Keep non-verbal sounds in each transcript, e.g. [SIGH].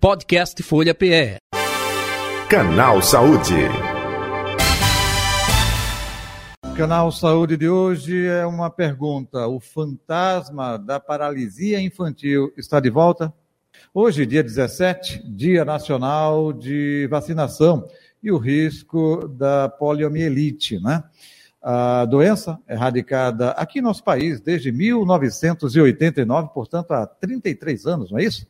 Podcast Folha PE. Canal Saúde. Canal Saúde de hoje é uma pergunta: o fantasma da paralisia infantil está de volta? Hoje, dia 17, Dia Nacional de Vacinação e o risco da poliomielite, né? A doença erradicada aqui no nosso país desde 1989, portanto há 33 anos, não é isso?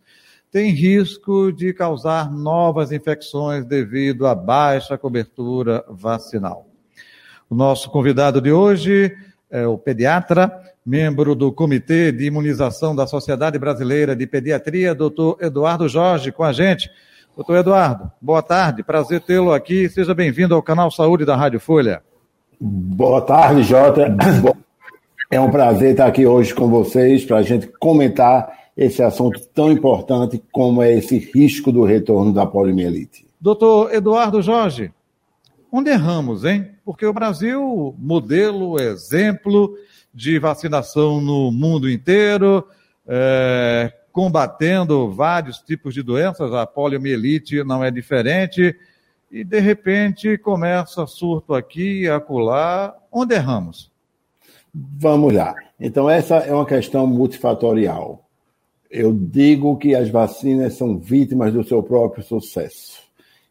Tem risco de causar novas infecções devido à baixa cobertura vacinal. O nosso convidado de hoje é o pediatra, membro do Comitê de Imunização da Sociedade Brasileira de Pediatria, doutor Eduardo Jorge, com a gente. Doutor Eduardo, boa tarde, prazer tê-lo aqui. Seja bem-vindo ao canal Saúde da Rádio Folha. Boa tarde, Jota. [CLEARS THROAT] É um prazer estar aqui hoje com vocês para a gente comentar esse assunto tão importante como é esse risco do retorno da poliomielite. Doutor Eduardo Jorge, onde erramos, hein? Porque o Brasil, modelo, exemplo de vacinação no mundo inteiro, é, combatendo vários tipos de doenças, a poliomielite não é diferente, e de repente começa surto aqui acolá. Onde erramos? Vamos lá. Então, essa é uma questão multifatorial. Eu digo que as vacinas são vítimas do seu próprio sucesso.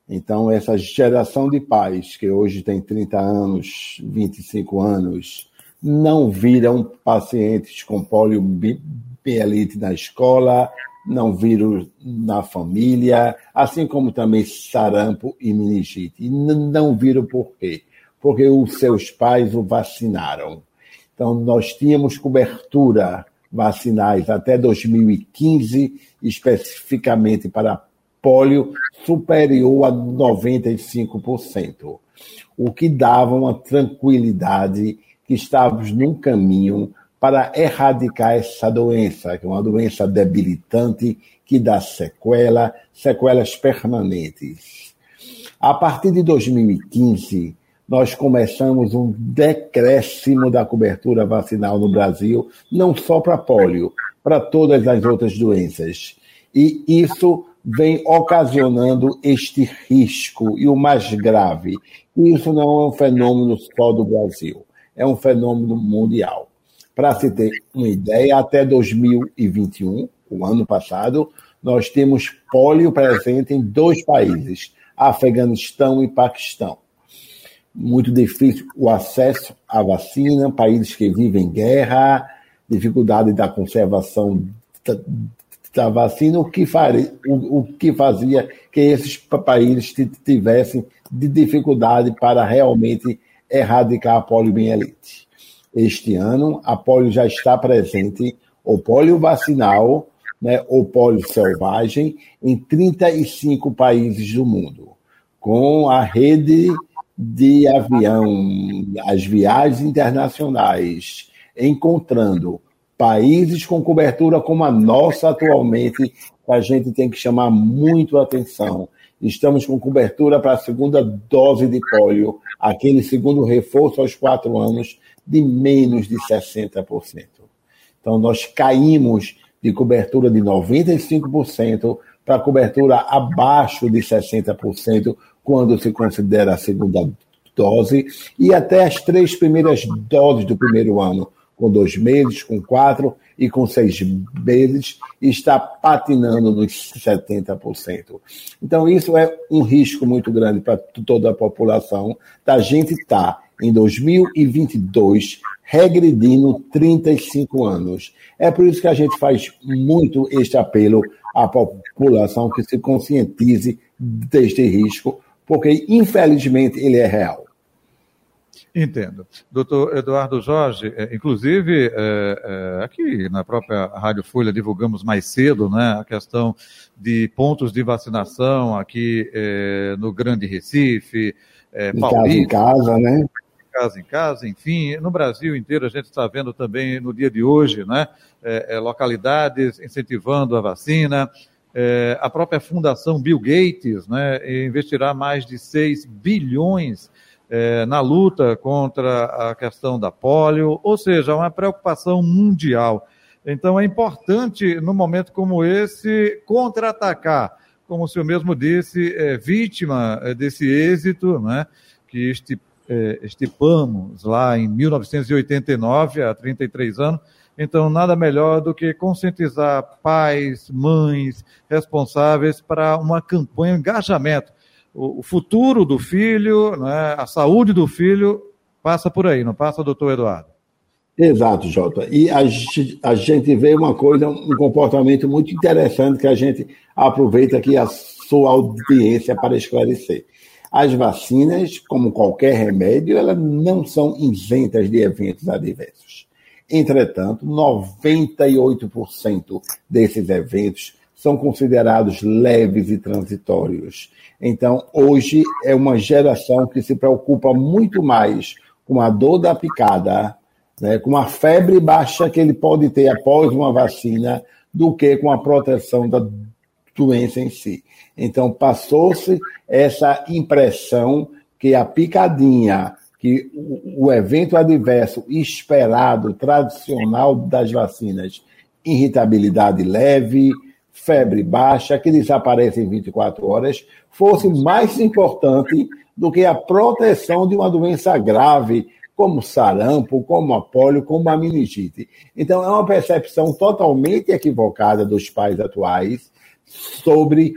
Então, essa geração de pais, que hoje tem 30 anos, 25 anos, não viram pacientes com poliomielite na escola, não viram na família, assim como também sarampo e meningite. E não viram por quê? Porque os seus pais o vacinaram. Então, nós tínhamos cobertura vacinais até 2015, especificamente para pólio superior a 95%, o que dava uma tranquilidade que estávamos num caminho para erradicar essa doença, que é uma doença debilitante que dá sequela, sequelas permanentes. A partir de 2015, nós começamos um decréscimo da cobertura vacinal no Brasil, não só para pólio, para todas as outras doenças. E isso vem ocasionando este risco. E o mais grave, isso não é um fenômeno só do Brasil, é um fenômeno mundial. Para se ter uma ideia, até 2021, o ano passado, nós temos pólio presente em dois países, Afeganistão e Paquistão. Muito difícil o acesso à vacina, países que vivem guerra, dificuldade da conservação da vacina, o que, faria, o, o que fazia que esses países tivessem de dificuldade para realmente erradicar a poliomielite. Este ano, a polio já está presente, o polio vacinal, né, o polio selvagem, em 35 países do mundo, com a rede de avião, as viagens internacionais, encontrando países com cobertura como a nossa atualmente, a gente tem que chamar muito atenção. Estamos com cobertura para a segunda dose de pólio, aquele segundo reforço aos quatro anos, de menos de 60%. Então, nós caímos de cobertura de 95% para cobertura abaixo de 60%, quando se considera a segunda dose, e até as três primeiras doses do primeiro ano com dois meses, com quatro e com seis meses, está patinando nos 70%. Então, isso é um risco muito grande para toda a população, da gente estar tá, em 2022 regredindo 35 anos. É por isso que a gente faz muito este apelo à população que se conscientize deste risco, porque infelizmente ele é real. Entendo. Doutor Eduardo Jorge, é, inclusive, é, é, aqui na própria Rádio Folha divulgamos mais cedo né, a questão de pontos de vacinação aqui é, no Grande Recife, é, Paulista. Em casa em casa, né? Casa em casa, enfim, no Brasil inteiro a gente está vendo também no dia de hoje, né, é, é, localidades incentivando a vacina, a própria Fundação Bill Gates né, investirá mais de 6 bilhões é, na luta contra a questão da polio, ou seja, uma preocupação mundial. Então é importante, num momento como esse, contra-atacar como o senhor mesmo disse, é, vítima é, desse êxito, né, que é, estipamos lá em 1989, há 33 anos. Então, nada melhor do que conscientizar pais, mães, responsáveis para uma campanha, um engajamento. O, futuro do filho, né, a saúde do filho passa por aí, não passa, doutor Eduardo? Exato, Jota. E a, a, gente vê uma coisa, um comportamento muito interessante que a gente aproveita aqui a sua audiência para esclarecer. As vacinas, como qualquer remédio, elas não são isentas de eventos adversos. Entretanto, 98% desses eventos são considerados leves e transitórios. Então, hoje é uma geração que se preocupa muito mais com a dor da picada né, com a febre baixa que ele pode ter após uma vacina, do que com a proteção da doença em si. Então, passou-se essa impressão que a picadinha, que o evento adverso esperado, tradicional das vacinas, irritabilidade leve, febre baixa, que desaparece em 24 horas, fosse mais importante do que a proteção de uma doença grave, como sarampo, como a polio, como a meningite. Então, é uma percepção totalmente equivocada dos pais atuais sobre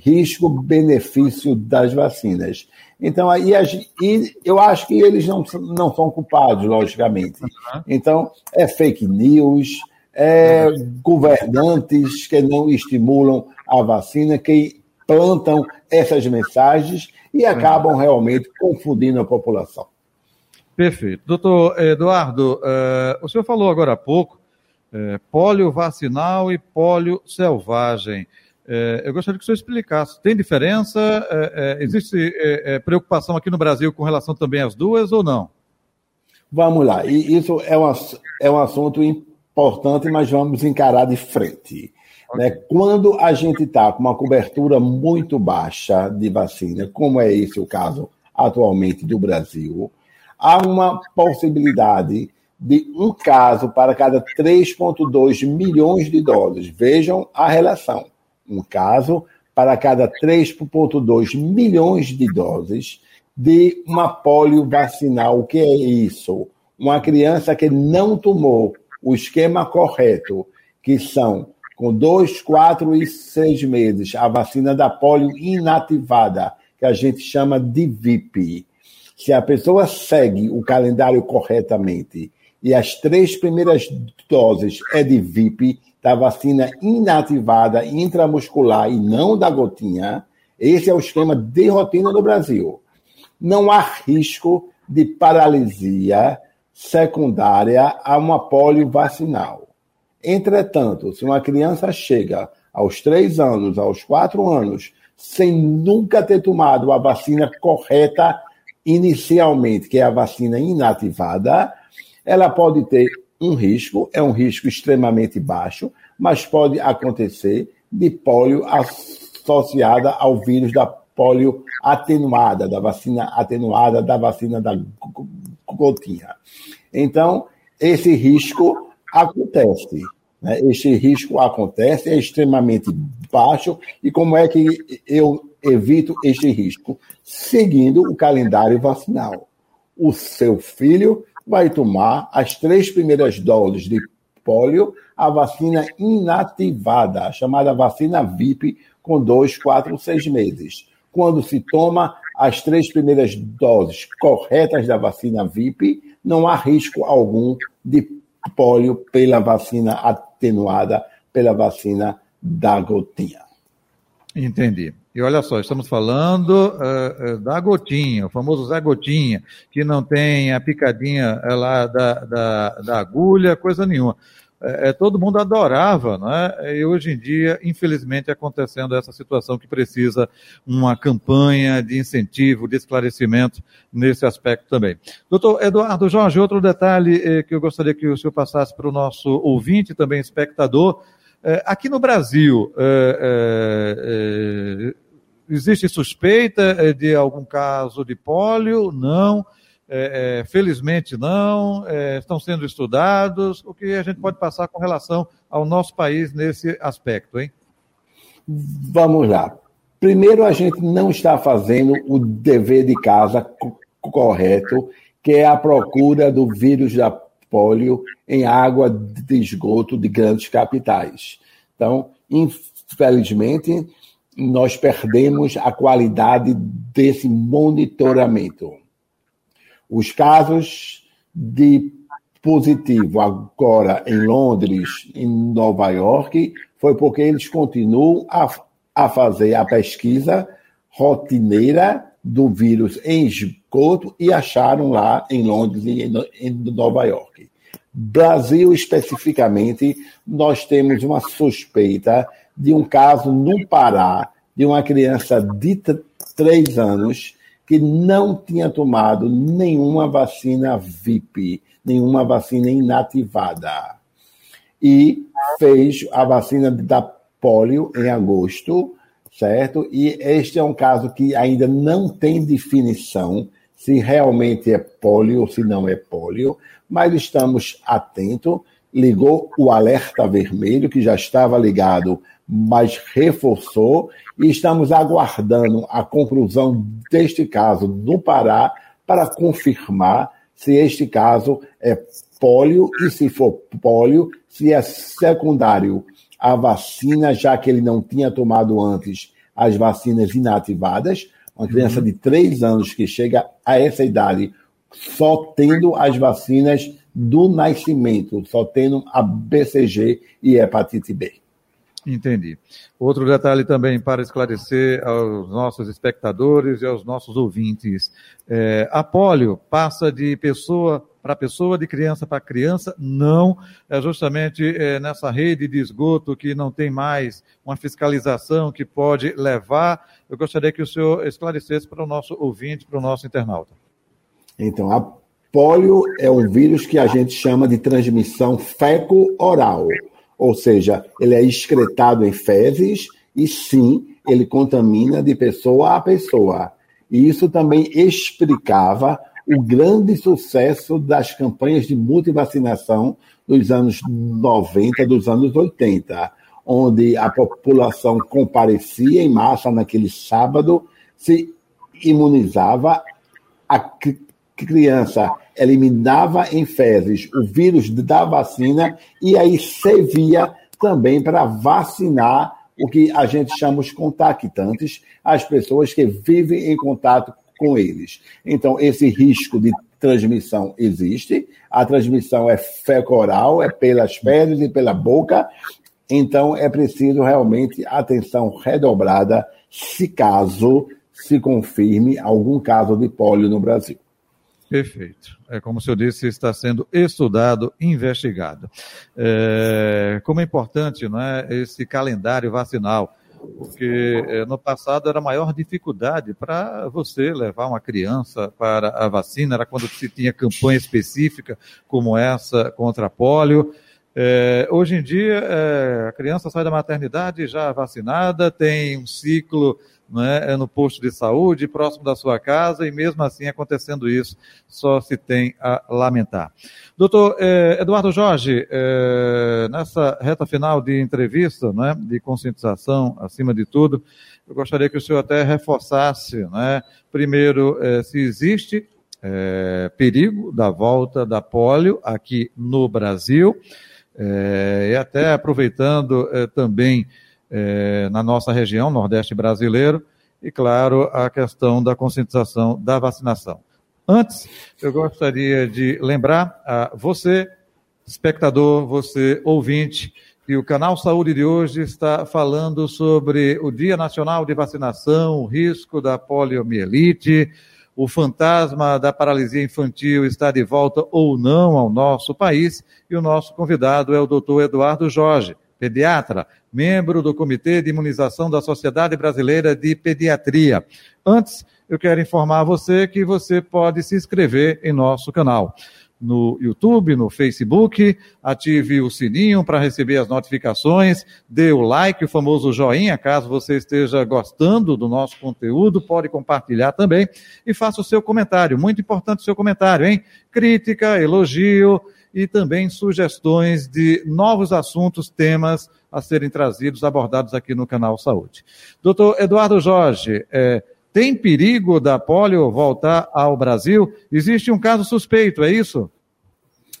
risco-benefício das vacinas. Então, aí, e eu acho que eles não, não são culpados, logicamente. Então, é fake news, é governantes que não estimulam a vacina, que plantam essas mensagens e acabam realmente confundindo a população. Perfeito. Doutor Eduardo, uh, o senhor falou agora há pouco uh, pólio vacinal e pólio selvagem. Uh, eu gostaria que o senhor explicasse. Tem diferença? Uh, existe preocupação aqui no Brasil com relação também às duas ou não? Vamos lá. E isso é um, é um assunto importante, mas vamos encarar de frente. Okay. Né? Quando a gente está com uma cobertura muito baixa de vacina, como é esse o caso atualmente do Brasil, há uma possibilidade de um caso para cada 3,2 milhões de doses. Vejam a relação. Um caso para cada 3,2 milhões de doses de uma polio vacinal. O que é isso? Uma criança que não tomou o esquema correto, que são com 2, 4 e 6 meses, a vacina da polio inativada, que a gente chama de VIP. Se a pessoa segue o calendário corretamente e as três primeiras doses é de VIP, da vacina inativada intramuscular e não da gotinha, esse é o esquema de rotina no Brasil. Não há risco de paralisia secundária a uma polio vacinal. Entretanto, se uma criança chega aos três anos, aos quatro anos, sem nunca ter tomado a vacina correta inicialmente, que é a vacina inativada, ela pode ter um risco, é um risco extremamente baixo, mas pode acontecer de polio associada ao vírus da polio atenuada, da vacina atenuada, da vacina da gotinha. Então, esse risco acontece. Né? Este risco acontece, é extremamente baixo. E como é que eu evito este risco? Seguindo o calendário vacinal. O seu filho vai tomar as três primeiras doses de polio, a vacina inativada, chamada vacina VIP, com dois, quatro, seis meses. Quando se toma as três primeiras doses corretas da vacina VIP, não há risco algum de polio pela vacina atenuada, pela vacina da gotinha. Entendi. E olha só, estamos falando uh, uh, da gotinha, o famoso Zé Gotinha, que não tem a picadinha uh, lá da, da, da, agulha, coisa nenhuma. Todo mundo adorava, né? E hoje em dia, infelizmente, acontecendo essa situação que precisa uma campanha de incentivo, de esclarecimento nesse aspecto também. Doutor Eduardo Jorge, outro detalhe que eu gostaria que o senhor passasse para o nosso ouvinte, também espectador, aqui no Brasil, Existe suspeita eh, de algum caso de pólio? Não. É, é, felizmente não. É, estão sendo estudados. O que a gente pode passar com relação ao nosso país nesse aspecto, hein? Vamos lá. Primeiro, a gente não está fazendo o dever de casa correto, que é a procura do vírus da polio em água de esgoto de grandes capitais. Então, infelizmente, nós perdemos a qualidade desse monitoramento. Os casos de positivo agora em Londres, em Nova York, foi porque eles continuam a, a fazer a pesquisa rotineira do vírus em esgoto e acharam lá em Londres e em Nova York. Brasil, especificamente, nós temos uma suspeita de um caso no Pará de uma criança de três anos que não tinha tomado nenhuma vacina VIP, nenhuma vacina inativada. E fez a vacina da polio em agosto, certo? E este é um caso que ainda não tem definição se realmente é polio ou se não é polio, mas estamos atentos. Ligou o alerta vermelho, que já estava ligado, mas reforçou, e estamos aguardando a conclusão deste caso no Pará para confirmar se este caso é polio e, se for polio, se é secundário à vacina, já que ele não tinha tomado antes as vacinas inativadas. Uma criança uhum. de três anos que chega a essa idade só tendo as vacinas do nascimento, só tendo a BCG e hepatite B. Entendi. Outro detalhe também para esclarecer aos nossos espectadores e aos nossos ouvintes: é, a polio passa de pessoa para pessoa, de criança para criança, não. É justamente é, nessa rede de esgoto que não tem mais uma fiscalização que pode levar. Eu gostaria que o senhor esclarecesse para o nosso ouvinte, para o nosso internauta. Então, a polio é um vírus que a gente chama de transmissão feco-oral, ou seja, ele é excretado em fezes e sim, ele contamina de pessoa a pessoa. E isso também explicava o grande sucesso das campanhas de multivacinação dos anos 90, dos anos 80, onde a população comparecia em massa naquele sábado, se imunizava, criança eliminava em fezes o vírus da vacina e aí servia também para vacinar o que a gente chama os contactantes, as pessoas que vivem em contato com eles. Então, esse risco de transmissão existe, a transmissão é fecoral, é pelas fezes e pela boca, então é preciso realmente atenção redobrada se caso se confirme algum caso de pólio no Brasil. Perfeito. É como o senhor disse, está sendo estudado, investigado. É, como é importante não é, esse calendário vacinal, porque é, no passado era a maior dificuldade para você levar uma criança para a vacina, era quando se tinha campanha específica como essa contra a polio. É, hoje em dia, é, a criança sai da maternidade já vacinada, tem um ciclo né, é no posto de saúde, próximo da sua casa, e mesmo assim acontecendo isso, só se tem a lamentar. Doutor eh, Eduardo Jorge, eh, nessa reta final de entrevista, né, de conscientização, acima de tudo, eu gostaria que o senhor até reforçasse, né, primeiro, se existe perigo da volta da polio aqui no Brasil, e até aproveitando também é, na nossa região, Nordeste brasileiro, e, claro, a questão da conscientização da vacinação. Antes, eu gostaria de lembrar a você, espectador, você ouvinte, que o canal Saúde de hoje está falando sobre o Dia Nacional de Vacinação, o risco da poliomielite, o fantasma da paralisia infantil está de volta ou não ao nosso país, e o nosso convidado é o doutor Eduardo Jorge, pediatra, membro do Comitê de Imunização da Sociedade Brasileira de Pediatria. Antes, eu quero informar você que você pode se inscrever em nosso canal no YouTube, no Facebook, ative o sininho para receber as notificações, dê o like, o famoso joinha, caso você esteja gostando do nosso conteúdo, pode compartilhar também e faça o seu comentário. Muito importante o seu comentário, hein? Crítica, elogio, e também sugestões de novos assuntos, temas a serem trazidos, abordados aqui no canal Saúde. Doutor Eduardo Jorge, é, tem perigo da polio voltar ao Brasil? Existe um caso suspeito, é isso?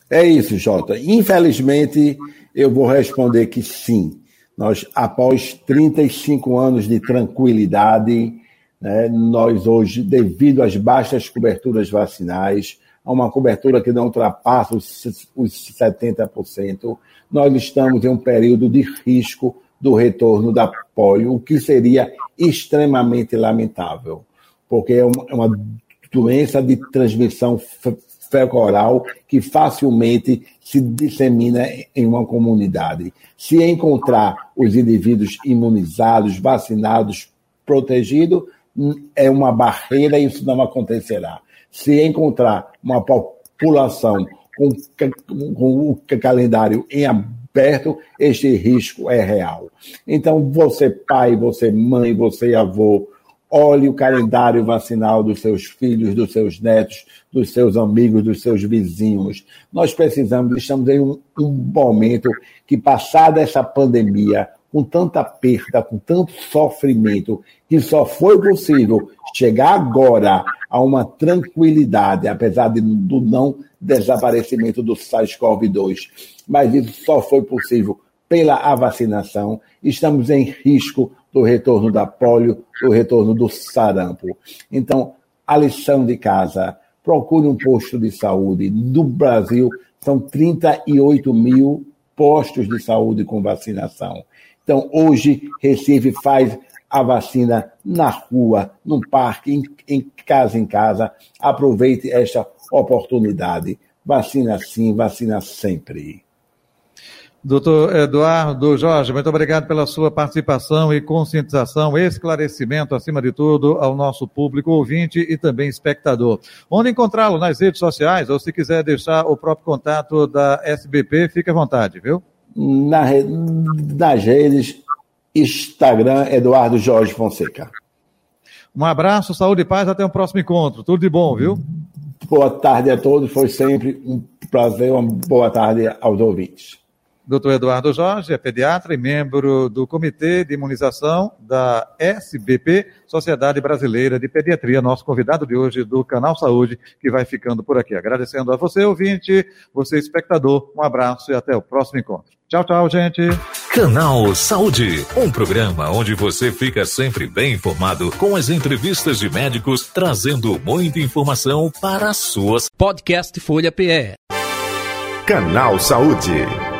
É isso, Jota. Infelizmente, eu vou responder que sim. Nós, após 35 anos de tranquilidade, né, nós hoje, devido às baixas coberturas vacinais, a uma cobertura que não ultrapassa os, os 70%, nós estamos em um período de risco do retorno da polio, o que seria extremamente lamentável, porque é uma, é doença de transmissão fecal que facilmente se dissemina em uma comunidade. Se encontrar os indivíduos imunizados, vacinados, protegidos, é uma barreira e isso não acontecerá. Se encontrar uma população com, com o calendário em aberto, este risco é real. Então, você pai, você mãe, você avô, olhe o calendário vacinal dos seus filhos, dos seus netos, dos seus amigos, dos seus vizinhos. Nós precisamos, estamos em um, um momento que, passada essa pandemia, com tanta perda, com tanto sofrimento, que só foi possível chegar agora a uma tranquilidade, apesar de, do não desaparecimento do SARS-CoV-2. Mas isso só foi possível pela vacinação. Estamos em risco do retorno da polio, do retorno do sarampo. Então, a lição de casa, procure um posto de saúde. No Brasil, são 38 mil postos de saúde com vacinação. Então, hoje, Recife faz a vacina na rua, no parque, em, em casa em casa. Aproveite esta oportunidade. Vacina sim, vacina sempre. Doutor Eduardo Jorge, muito obrigado pela sua participação e conscientização, esclarecimento, acima de tudo, ao nosso público ouvinte e também espectador. Onde encontrá-lo? Nas redes sociais, ou se quiser deixar o próprio contato da SBP, fique à vontade, viu? Na, nas redes, Instagram, Eduardo Jorge Fonseca. Um abraço, saúde e paz, até o próximo encontro. Tudo de bom, viu? Boa tarde a todos, foi sempre um prazer, uma boa tarde aos ouvintes. Dr. Eduardo Jorge é pediatra e membro do Comitê de Imunização da SBP, Sociedade Brasileira de Pediatria, nosso convidado de hoje do Canal Saúde, que vai ficando por aqui. Agradecendo a você, ouvinte, você, espectador, um abraço e até o próximo encontro. Tchau, tchau, gente. Canal Saúde, um programa onde você fica sempre bem informado com as entrevistas de médicos, trazendo muita informação para as suas. Podcast Folha PE. Canal Saúde.